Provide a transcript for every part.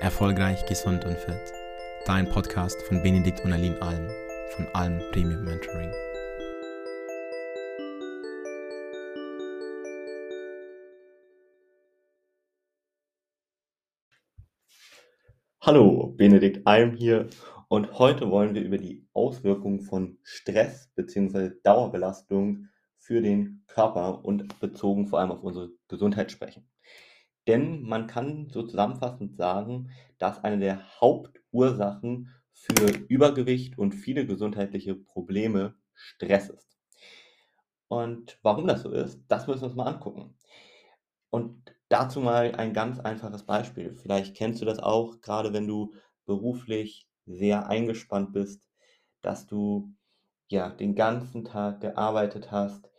Erfolgreich, gesund und fit. Dein Podcast von Benedikt und Aline Alm von Alm Premium Mentoring. Hallo, Benedikt Alm hier und heute wollen wir über die Auswirkungen von Stress bzw. Dauerbelastung für den Körper und bezogen vor allem auf unsere Gesundheit sprechen. Denn man kann so zusammenfassend sagen, dass eine der Hauptursachen für Übergewicht und viele gesundheitliche Probleme Stress ist. Und warum das so ist, das müssen wir uns mal angucken. Und dazu mal ein ganz einfaches Beispiel. Vielleicht kennst du das auch, gerade wenn du beruflich sehr eingespannt bist, dass du ja den ganzen Tag gearbeitet hast,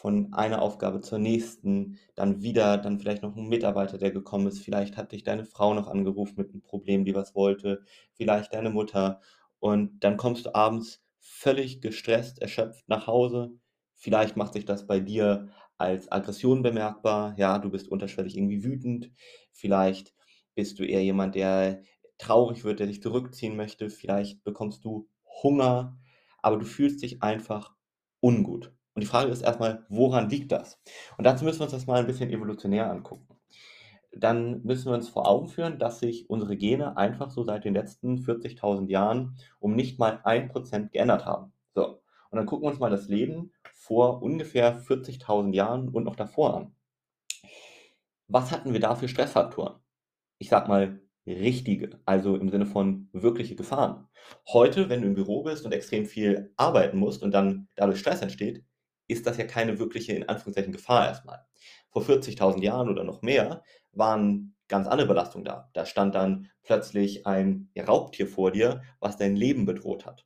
von einer Aufgabe zur nächsten, dann wieder, dann vielleicht noch ein Mitarbeiter, der gekommen ist. Vielleicht hat dich deine Frau noch angerufen mit einem Problem, die was wollte, vielleicht deine Mutter. Und dann kommst du abends völlig gestresst, erschöpft nach Hause. Vielleicht macht sich das bei dir als Aggression bemerkbar. Ja, du bist unterschwellig irgendwie wütend. Vielleicht bist du eher jemand, der traurig wird, der dich zurückziehen möchte. Vielleicht bekommst du Hunger, aber du fühlst dich einfach ungut. Und die Frage ist erstmal, woran liegt das? Und dazu müssen wir uns das mal ein bisschen evolutionär angucken. Dann müssen wir uns vor Augen führen, dass sich unsere Gene einfach so seit den letzten 40.000 Jahren um nicht mal ein Prozent geändert haben. So, und dann gucken wir uns mal das Leben vor ungefähr 40.000 Jahren und noch davor an. Was hatten wir da für Stressfaktoren? Ich sag mal richtige, also im Sinne von wirkliche Gefahren. Heute, wenn du im Büro bist und extrem viel arbeiten musst und dann dadurch Stress entsteht, ist das ja keine wirkliche, in Anführungszeichen, Gefahr erstmal. Vor 40.000 Jahren oder noch mehr waren ganz andere Belastungen da. Da stand dann plötzlich ein Raubtier vor dir, was dein Leben bedroht hat.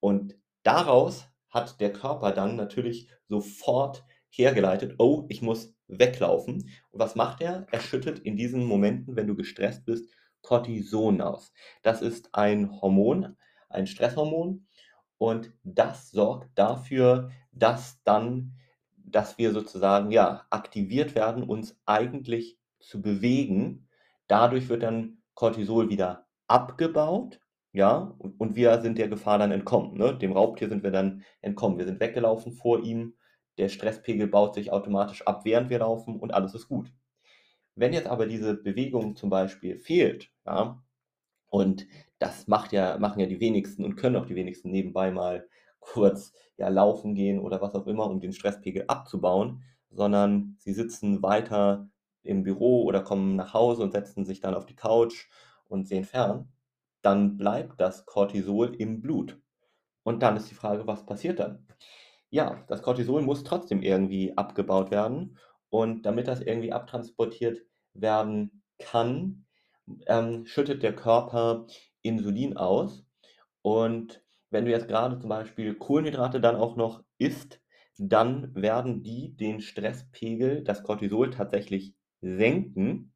Und daraus hat der Körper dann natürlich sofort hergeleitet, oh, ich muss weglaufen. Und was macht er? Er schüttet in diesen Momenten, wenn du gestresst bist, Cortison aus. Das ist ein Hormon, ein Stresshormon, und das sorgt dafür, dass dann, dass wir sozusagen ja aktiviert werden, uns eigentlich zu bewegen. Dadurch wird dann Cortisol wieder abgebaut, ja, und, wir sind der Gefahr dann entkommen. Ne? Dem Raubtier sind wir dann entkommen. Wir sind weggelaufen vor ihm. Der Stresspegel baut sich automatisch ab, während wir laufen und alles ist gut. Wenn jetzt aber diese Bewegung zum Beispiel fehlt, ja, und das macht ja, machen ja die wenigsten und können auch die wenigsten nebenbei mal kurz ja, laufen gehen oder was auch immer, um den Stresspegel abzubauen, sondern sie sitzen weiter im Büro oder kommen nach Hause und setzen sich dann auf die Couch und sehen fern, dann bleibt das Cortisol im Blut. Und dann ist die Frage, was passiert dann? Ja, das Cortisol muss trotzdem irgendwie abgebaut werden. Und damit das irgendwie abtransportiert werden kann, ähm, schüttet der Körper Insulin aus. Und wenn du jetzt gerade zum Beispiel Kohlenhydrate dann auch noch isst, dann werden die den Stresspegel, das Cortisol tatsächlich senken.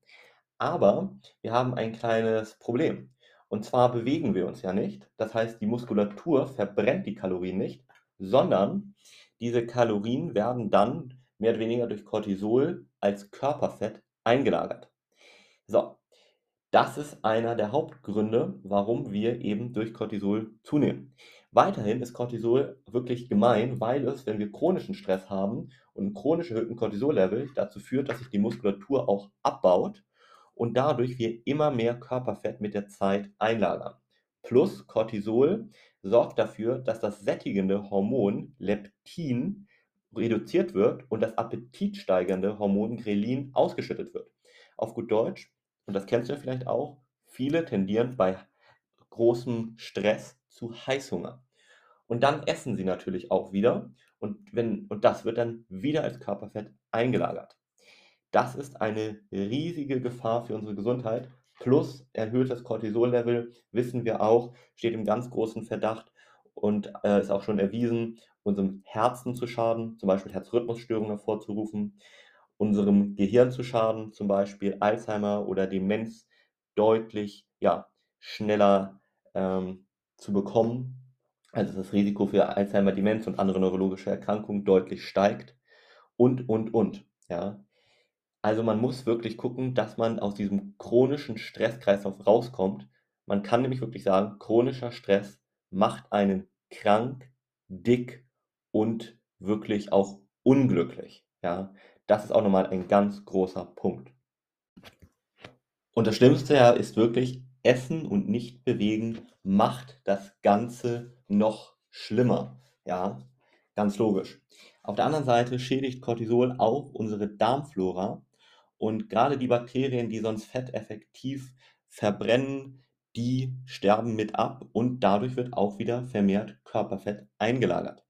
Aber wir haben ein kleines Problem. Und zwar bewegen wir uns ja nicht. Das heißt, die Muskulatur verbrennt die Kalorien nicht, sondern diese Kalorien werden dann mehr oder weniger durch Cortisol als Körperfett eingelagert. So, das ist einer der Hauptgründe, warum wir eben durch Cortisol zunehmen. Weiterhin ist Cortisol wirklich gemein, weil es, wenn wir chronischen Stress haben und chronisch erhöhten Cortisol-Level dazu führt, dass sich die Muskulatur auch abbaut und dadurch wir immer mehr Körperfett mit der Zeit einlagern. Plus Cortisol sorgt dafür, dass das sättigende Hormon Leptin reduziert wird und das appetitsteigernde Hormon Grelin ausgeschüttet wird. Auf gut Deutsch, und das kennst du ja vielleicht auch, viele tendieren bei großem Stress zu Heißhunger. Und dann essen sie natürlich auch wieder und, wenn, und das wird dann wieder als Körperfett eingelagert. Das ist eine riesige Gefahr für unsere Gesundheit. Plus erhöhtes Cortisol-Level, wissen wir auch, steht im ganz großen Verdacht und äh, ist auch schon erwiesen, unserem Herzen zu schaden, zum Beispiel Herzrhythmusstörungen hervorzurufen unserem Gehirn zu schaden, zum Beispiel Alzheimer oder Demenz deutlich ja, schneller ähm, zu bekommen. Also das Risiko für Alzheimer, Demenz und andere neurologische Erkrankungen deutlich steigt und, und, und. Ja. Also man muss wirklich gucken, dass man aus diesem chronischen Stresskreislauf rauskommt. Man kann nämlich wirklich sagen, chronischer Stress macht einen krank, dick und wirklich auch unglücklich. Ja, das ist auch nochmal ein ganz großer Punkt. Und das Schlimmste ja ist wirklich, Essen und nicht bewegen macht das Ganze noch schlimmer. Ja, ganz logisch. Auf der anderen Seite schädigt Cortisol auch unsere Darmflora und gerade die Bakterien, die sonst Fett effektiv verbrennen, die sterben mit ab und dadurch wird auch wieder vermehrt Körperfett eingelagert.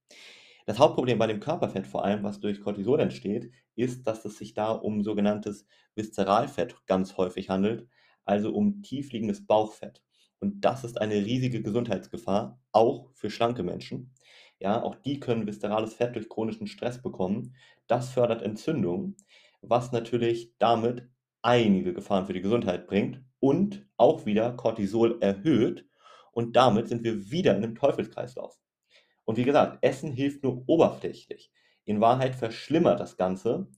Das Hauptproblem bei dem Körperfett, vor allem was durch Cortisol entsteht, ist, dass es sich da um sogenanntes Viszeralfett ganz häufig handelt, also um tiefliegendes Bauchfett. Und das ist eine riesige Gesundheitsgefahr, auch für schlanke Menschen. Ja, auch die können viszerales Fett durch chronischen Stress bekommen. Das fördert Entzündung, was natürlich damit einige Gefahren für die Gesundheit bringt und auch wieder Cortisol erhöht. Und damit sind wir wieder in einem Teufelskreislauf. Und wie gesagt, Essen hilft nur oberflächlich. In Wahrheit verschlimmert das Ganze.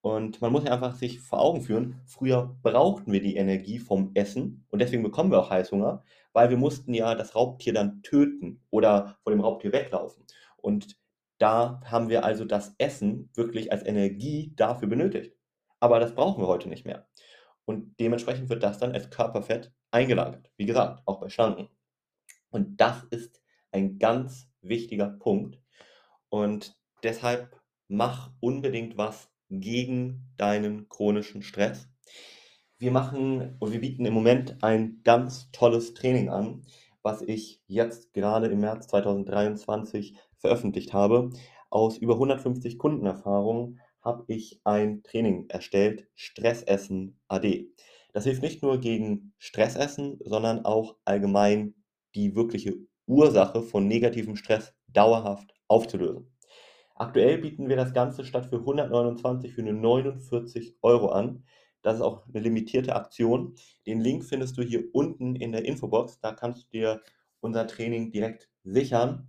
Und man muss ja einfach sich vor Augen führen, früher brauchten wir die Energie vom Essen und deswegen bekommen wir auch Heißhunger, weil wir mussten ja das Raubtier dann töten oder vor dem Raubtier weglaufen. Und da haben wir also das Essen wirklich als Energie dafür benötigt. Aber das brauchen wir heute nicht mehr. Und dementsprechend wird das dann als Körperfett eingelagert. Wie gesagt, auch bei Schlanken. Und das ist ein ganz wichtiger Punkt. Und deshalb mach unbedingt was gegen deinen chronischen Stress. Wir machen und wir bieten im Moment ein ganz tolles Training an, was ich jetzt gerade im März 2023 veröffentlicht habe. Aus über 150 Kundenerfahrungen habe ich ein Training erstellt, Stressessen AD. Das hilft nicht nur gegen Stressessen, sondern auch allgemein die wirkliche Ursache von negativem Stress dauerhaft aufzulösen. Aktuell bieten wir das Ganze statt für 129 für nur 49 Euro an. Das ist auch eine limitierte Aktion. Den Link findest du hier unten in der Infobox. Da kannst du dir unser Training direkt sichern.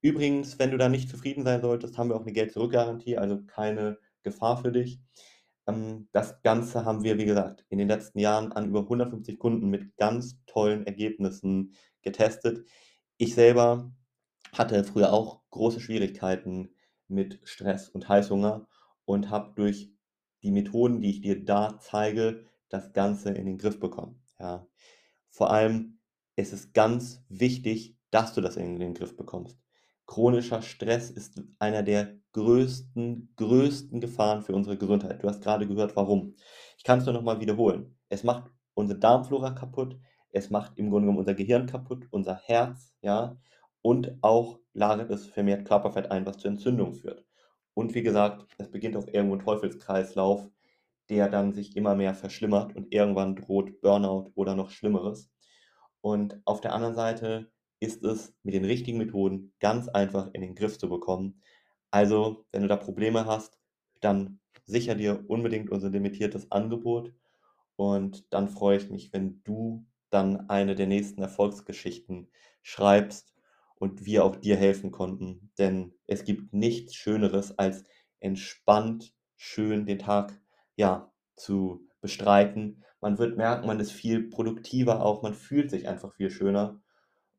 Übrigens, wenn du da nicht zufrieden sein solltest, haben wir auch eine Geld-Zurück-Garantie, also keine Gefahr für dich. Ähm, das Ganze haben wir, wie gesagt, in den letzten Jahren an über 150 Kunden mit ganz tollen Ergebnissen getestet. Ich selber hatte früher auch große Schwierigkeiten mit Stress und Heißhunger und habe durch die Methoden, die ich dir da zeige, das Ganze in den Griff bekommen. Ja. Vor allem ist es ganz wichtig, dass du das in den Griff bekommst. Chronischer Stress ist einer der größten, größten Gefahren für unsere Gesundheit. Du hast gerade gehört, warum. Ich kann es nur nochmal wiederholen. Es macht unsere Darmflora kaputt, es macht im Grunde genommen unser Gehirn kaputt, unser Herz, ja, und auch lagert es vermehrt Körperfett ein, was zur Entzündung führt. Und wie gesagt, es beginnt auch irgendwo ein Teufelskreislauf, der dann sich immer mehr verschlimmert und irgendwann droht Burnout oder noch Schlimmeres. Und auf der anderen Seite ist es mit den richtigen Methoden ganz einfach in den Griff zu bekommen. Also, wenn du da Probleme hast, dann sicher dir unbedingt unser limitiertes Angebot. Und dann freue ich mich, wenn du dann eine der nächsten Erfolgsgeschichten schreibst und wir auch dir helfen konnten. Denn es gibt nichts Schöneres, als entspannt, schön den Tag ja, zu bestreiten. Man wird merken, man ist viel produktiver auch, man fühlt sich einfach viel schöner,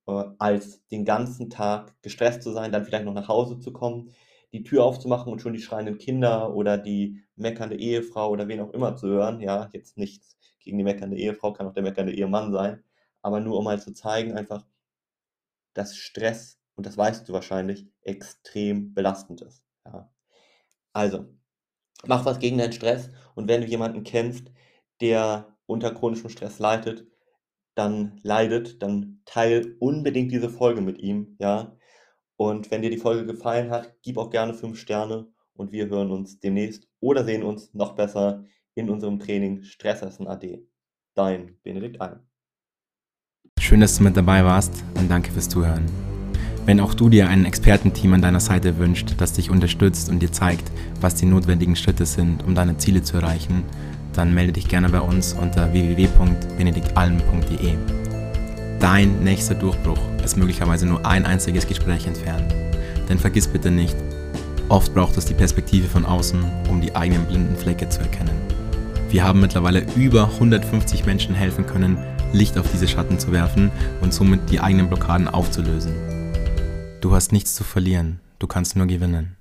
äh, als den ganzen Tag gestresst zu sein, dann vielleicht noch nach Hause zu kommen, die Tür aufzumachen und schon die schreienden Kinder oder die meckernde Ehefrau oder wen auch immer zu hören. Ja, jetzt nichts gegen die meckernde Ehefrau, kann auch der meckernde Ehemann sein, aber nur um mal zu zeigen, einfach, dass Stress, und das weißt du wahrscheinlich, extrem belastend ist. Ja. Also, mach was gegen deinen Stress und wenn du jemanden kennst, der unter chronischem Stress leidet, dann leidet, dann teil unbedingt diese Folge mit ihm, ja. Und wenn dir die Folge gefallen hat, gib auch gerne 5 Sterne und wir hören uns demnächst oder sehen uns noch besser in unserem Training Stressessen AD. Dein Benedikt Alm. Schön, dass du mit dabei warst und danke fürs Zuhören. Wenn auch du dir ein Expertenteam an deiner Seite wünscht, das dich unterstützt und dir zeigt, was die notwendigen Schritte sind, um deine Ziele zu erreichen, dann melde dich gerne bei uns unter www.benediktalm.de. Dein nächster Durchbruch ist möglicherweise nur ein einziges Gespräch entfernt. Denn vergiss bitte nicht, oft braucht es die Perspektive von außen, um die eigenen blinden Flecke zu erkennen. Wir haben mittlerweile über 150 Menschen helfen können, Licht auf diese Schatten zu werfen und somit die eigenen Blockaden aufzulösen. Du hast nichts zu verlieren, du kannst nur gewinnen.